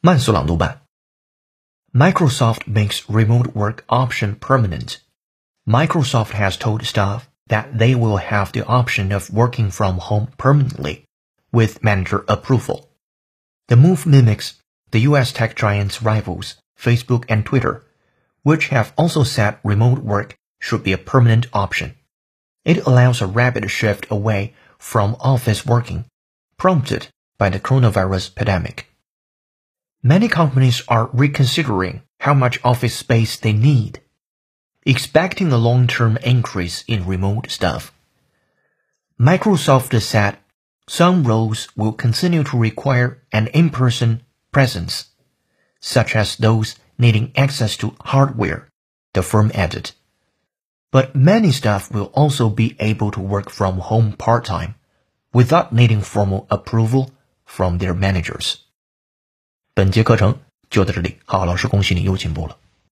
慢速朗读版。Microsoft makes remote work option permanent. Microsoft has told staff that they will have the option of working from home permanently with manager approval. The move mimics the US tech giant's rivals, Facebook and Twitter, which have also said remote work should be a permanent option. It allows a rapid shift away from office working, prompted by the coronavirus pandemic. Many companies are reconsidering how much office space they need, expecting a long-term increase in remote staff. Microsoft said some roles will continue to require an in-person presence, such as those needing access to hardware, the firm added. But many staff will also be able to work from home part-time without needing formal approval from their managers. 本节课程就到这里，好老师恭喜你又进步了。